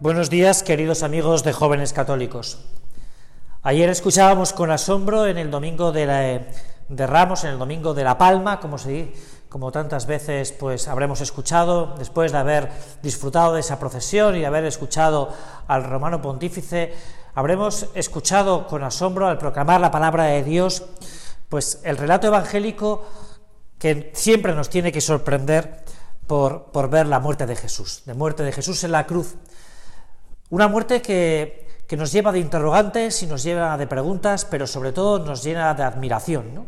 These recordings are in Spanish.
Buenos días, queridos amigos de jóvenes católicos. Ayer escuchábamos con asombro en el domingo de, Ramos, en el domingo de la Palma, como, se, como tantas veces pues habremos escuchado, después de haber disfrutado de esa procesión y de haber escuchado al romano pontífice, habremos escuchado con asombro al proclamar la palabra de Dios, pues el relato evangélico que siempre nos tiene que sorprender por, ver la muerte de Jesús, de muerte de Jesús en la cruz una muerte que, nos lleva de interrogantes y nos lleva de preguntas, pero sobre todo nos llena de admiración.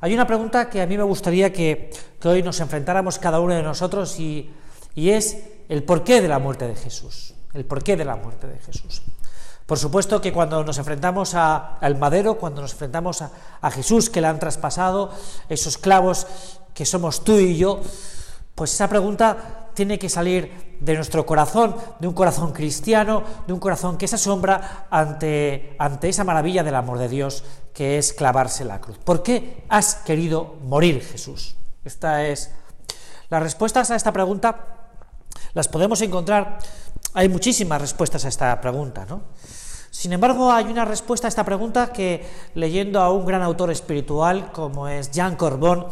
Hay una pregunta que a mí me gustaría que, hoy nos enfrentáramos cada uno de nosotros y, es el porqué de la muerte de Jesús. El porqué de la muerte de Jesús. Por supuesto que cuando nos enfrentamos al madero, cuando nos enfrentamos a, a Jesús que le han traspasado, esos clavos que somos tú y yo, pues esa pregunta tiene que salir de nuestro corazón, de un corazón cristiano, de un corazón que se asombra ante, ante esa maravilla del amor de Dios que es clavarse la cruz. ¿Por qué has querido morir, Jesús? Esta es las respuestas a esta pregunta las podemos encontrar. Hay muchísimas respuestas a esta pregunta, ¿no? Sin embargo, hay una respuesta a esta pregunta que, leyendo a un gran autor espiritual como es Jean Corbon,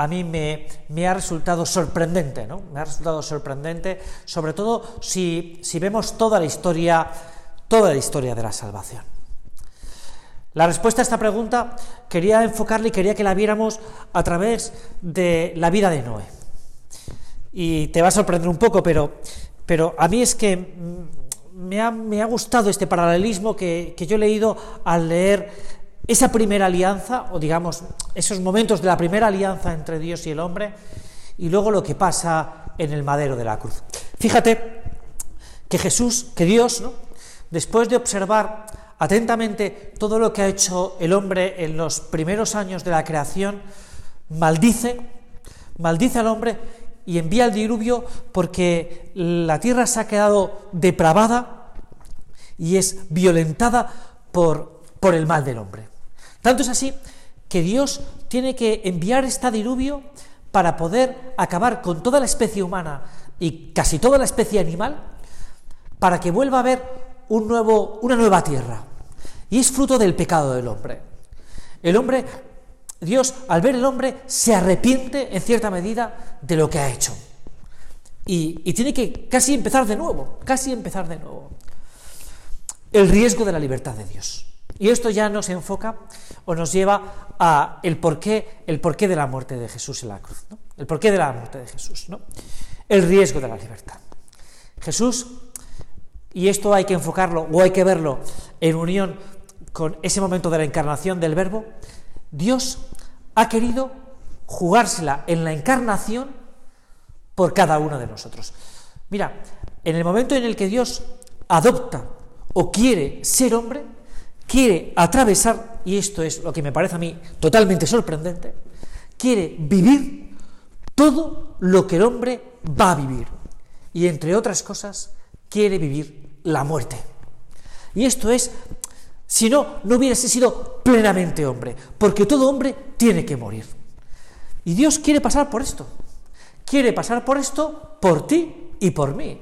a mí me, ha resultado sorprendente, ¿no? Me ha resultado sorprendente, sobre todo si, vemos toda la historia, toda la historia de la salvación. La respuesta a esta pregunta quería enfocarla y quería que la viéramos a través de la vida de Noé. Y te va a sorprender un poco, pero, a mí es que mm, me ha, me ha gustado este paralelismo que, que, yo he leído al leer esa primera alianza, o digamos, esos momentos de la primera alianza entre Dios y el hombre, y luego lo que pasa en el madero de la cruz. Fíjate que Jesús, que Dios, después de observar atentamente todo lo que ha hecho el hombre en los primeros años de la creación, maldice, maldice al hombre y envía el diluvio porque la tierra se ha quedado depravada y es violentada por, por el mal del hombre. Tanto es así que Dios tiene que enviar este diluvio para poder acabar con toda la especie humana y casi toda la especie animal, para que vuelva a haber un nuevo, una nueva tierra. Y es fruto del pecado del hombre. El hombre, Dios, al ver el hombre, se arrepiente en cierta medida de lo que ha hecho. Y, y tiene que casi empezar de nuevo, casi empezar de nuevo. El riesgo de la libertad de Dios. Y esto ya nos enfoca o nos lleva a el porqué, el porqué de la muerte de Jesús en la cruz, ¿no? El porqué de la muerte de Jesús, ¿no? El riesgo de la libertad. Jesús, y esto hay que enfocarlo o hay que verlo en unión con ese momento de la encarnación del Verbo, Dios ha querido jugársela en la encarnación por cada uno de nosotros. Mira, en el momento en el que Dios adopta o quiere ser hombre, quiere atravesar, y esto es lo que me parece a mí totalmente sorprendente, quiere vivir todo lo que el hombre va a vivir. Y entre otras cosas, quiere vivir la muerte. Y esto es, si no, no hubiese sido plenamente hombre, porque todo hombre tiene que morir. Y Dios quiere pasar por esto. Quiere pasar por esto por ti y por mí.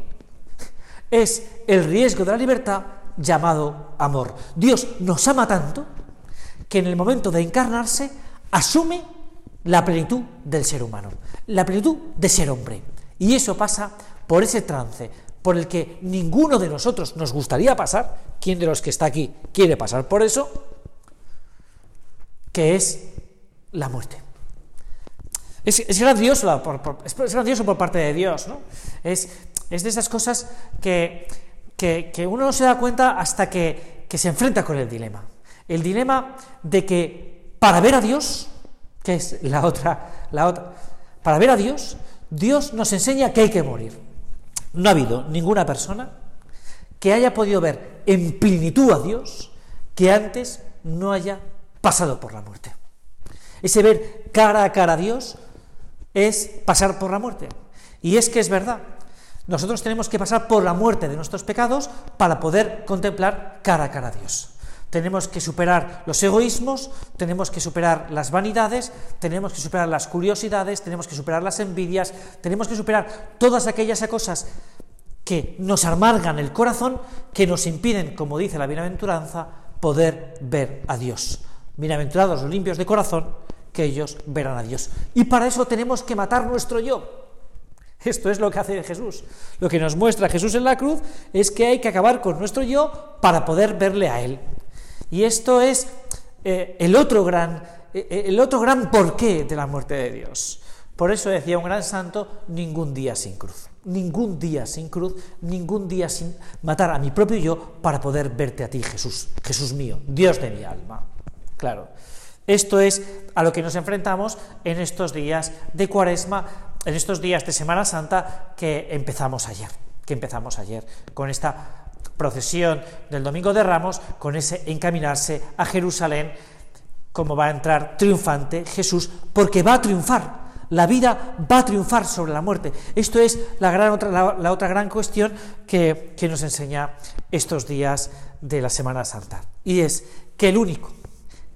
Es el riesgo de la libertad llamado amor. Dios nos ama tanto que en el momento de encarnarse asume la plenitud del ser humano, la plenitud de ser hombre. Y eso pasa por ese trance por el que ninguno de nosotros nos gustaría pasar, ¿quién de los que está aquí quiere pasar por eso? Que es la muerte. Es, grandioso, por, es grandioso por parte de Dios, ¿no? Es, es de esas cosas que, que, uno no se da cuenta hasta que, se enfrenta con el dilema. El dilema de que para ver a Dios, que es la otra, la otra, para ver a Dios, Dios nos enseña que hay que morir. No ha habido ninguna persona que haya podido ver en plenitud a Dios que antes no haya pasado por la muerte. Ese ver cara a cara a Dios es pasar por la muerte. Y es que es verdad, nosotros tenemos que pasar por la muerte de nuestros pecados para poder contemplar cara a cara a Dios. Tenemos que superar los egoísmos, tenemos que superar las vanidades, tenemos que superar las curiosidades, tenemos que superar las envidias, tenemos que superar todas aquellas cosas que nos amargan el corazón, que nos impiden, como dice la bienaventuranza, poder ver a Dios. Bienaventurados los limpios de corazón, que ellos verán a Dios. Y para eso tenemos que matar nuestro yo. Esto es lo que hace Jesús. Lo que nos muestra Jesús en la cruz es que hay que acabar con nuestro yo para poder verle a Él. Y esto es eh, el, otro gran, eh, el otro gran porqué de la muerte de Dios. Por eso decía un gran santo, ningún día sin cruz, ningún día sin cruz, ningún día sin matar a mi propio yo para poder verte a ti, Jesús, Jesús mío, Dios de mi alma. Claro, esto es a lo que nos enfrentamos en estos días de Cuaresma, en estos días de Semana Santa que empezamos ayer, que empezamos ayer con esta procesión del Domingo de Ramos, con ese encaminarse a Jerusalén, como va a entrar triunfante Jesús, porque va a triunfar, la vida va a triunfar sobre la muerte. Esto es la, otra gran cuestión que, que nos enseña estos días de la Semana Santa. Y es que el único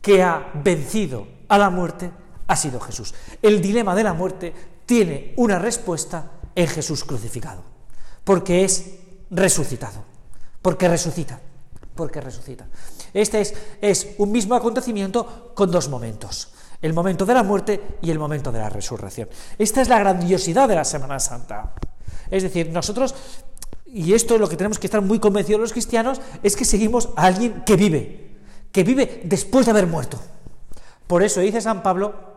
que ha vencido a la muerte ha sido Jesús. El dilema de la muerte tiene una respuesta en Jesús crucificado, porque es resucitado, porque resucita, porque resucita. Este es, es un mismo acontecimiento con dos momentos el momento de la muerte y el momento de la resurrección. Esta es la grandiosidad de la Semana Santa. Es decir, nosotros, y esto es lo que tenemos que estar muy convencidos los cristianos, es que seguimos a alguien que vive, que vive después de haber muerto. Por eso dice San Pablo,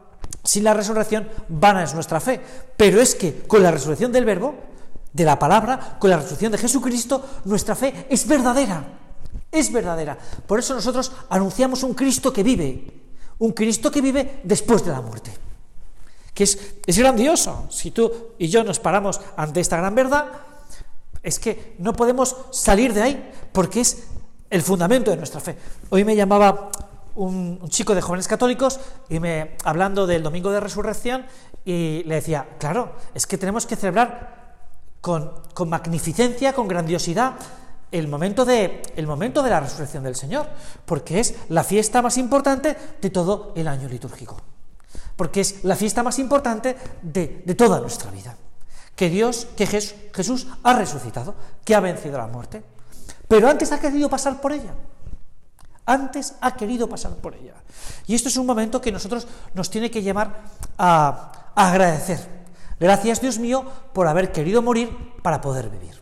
sin la resurrección vana es nuestra fe, pero es que con la resurrección del verbo, de la palabra, con la resurrección de Jesucristo, nuestra fe es verdadera, es verdadera. Por eso nosotros anunciamos un Cristo que vive, un Cristo que vive después de la muerte. Que es, es grandioso. Si tú y yo nos paramos ante esta gran verdad, es que no podemos salir de ahí, porque es el fundamento de nuestra fe. Hoy me llamaba un, chico de jóvenes católicos y me hablando del domingo de resurrección y le decía, claro, es que tenemos que celebrar con, con magnificencia, con grandiosidad, el momento, de, el momento de la resurrección del Señor, porque es la fiesta más importante de todo el año litúrgico, porque es la fiesta más importante de, de toda nuestra vida, que Dios, que Jesús, Jesús ha resucitado, que ha vencido la muerte, pero antes ha querido pasar por ella, antes ha querido pasar por ella. Y esto es un momento que nosotros nos tiene que llevar a, agradecer. Gracias Dios mío por haber querido morir para poder vivir.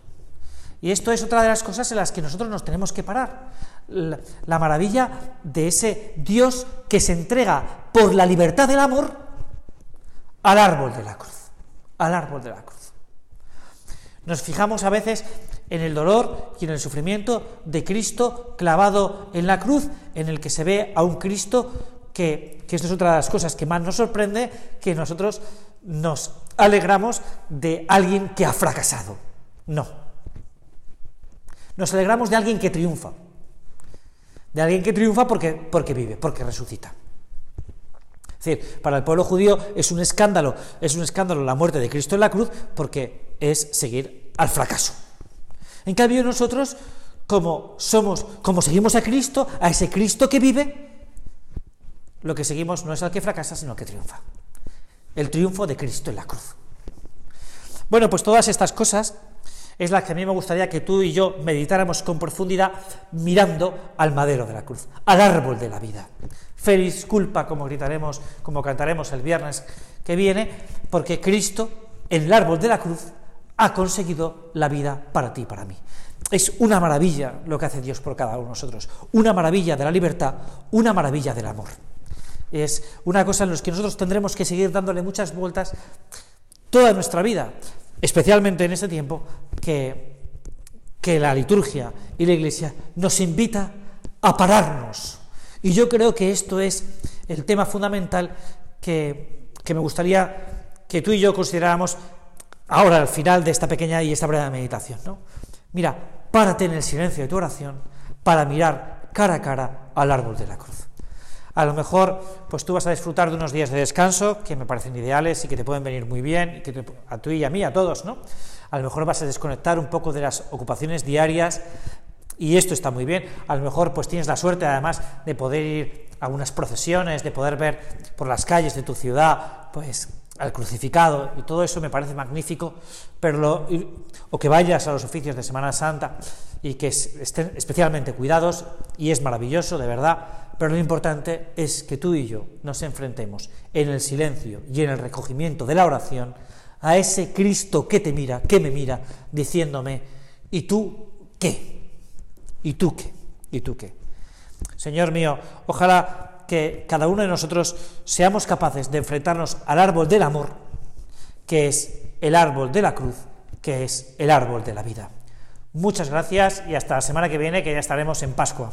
Y esto es otra de las cosas en las que nosotros nos tenemos que parar. La, maravilla de ese Dios que se entrega por la libertad del amor al árbol de la cruz. Al árbol de la cruz. Nos fijamos a veces en el dolor y en el sufrimiento de Cristo clavado en la cruz, en el que se ve a un Cristo que, esto es otra de las cosas que más nos sorprende, que nosotros nos alegramos de alguien que ha fracasado. No, nos alegramos de alguien que triunfa. De alguien que triunfa porque, porque vive, porque resucita. Es decir, para el pueblo judío es un escándalo, es un escándalo la muerte de Cristo en la cruz porque es seguir al fracaso. En cambio nosotros, como somos, como seguimos a Cristo, a ese Cristo que vive, lo que seguimos no es al que fracasa, sino al que triunfa. El triunfo de Cristo en la cruz. Bueno, pues todas estas cosas es la que a mí me gustaría que tú y yo meditáramos con profundidad mirando al madero de la cruz, al árbol de la vida. Feliz culpa, como gritaremos, como cantaremos el viernes que viene, porque Cristo, en el árbol de la cruz, ha conseguido la vida para ti y para mí. Es una maravilla lo que hace Dios por cada uno de nosotros, una maravilla de la libertad, una maravilla del amor. Es una cosa en la que nosotros tendremos que seguir dándole muchas vueltas toda nuestra vida, especialmente en este tiempo, que, que la liturgia y la iglesia nos invita a pararnos. Y yo creo que esto es el tema fundamental que, que me gustaría que tú y yo consideráramos ahora al final de esta pequeña y esta breve meditación. ¿no? Mira, párate en el silencio de tu oración para mirar cara a cara al árbol de la cruz. A lo mejor, pues tú vas a disfrutar de unos días de descanso que me parecen ideales y que te pueden venir muy bien, y que a tú y a mí, a todos, ¿no? A lo mejor vas a desconectar un poco de las ocupaciones diarias y esto está muy bien. A lo mejor, pues tienes la suerte, además, de poder ir a unas procesiones, de poder ver por las calles de tu ciudad, pues al crucificado y todo eso me parece magnífico, pero o que vayas a los oficios de Semana Santa y que estén especialmente cuidados y es maravilloso, de verdad, pero lo importante es que tú y yo nos enfrentemos en el silencio y en el recogimiento de la oración a ese Cristo que te mira, que me mira, diciéndome, ¿y tú qué? ¿Y tú qué? ¿Y tú qué? Señor mío, ojalá que cada uno de nosotros seamos capaces de enfrentarnos al árbol del amor, que es el árbol de la cruz, que es el árbol de la vida. Muchas gracias y hasta la semana que viene, que ya estaremos en Pascua.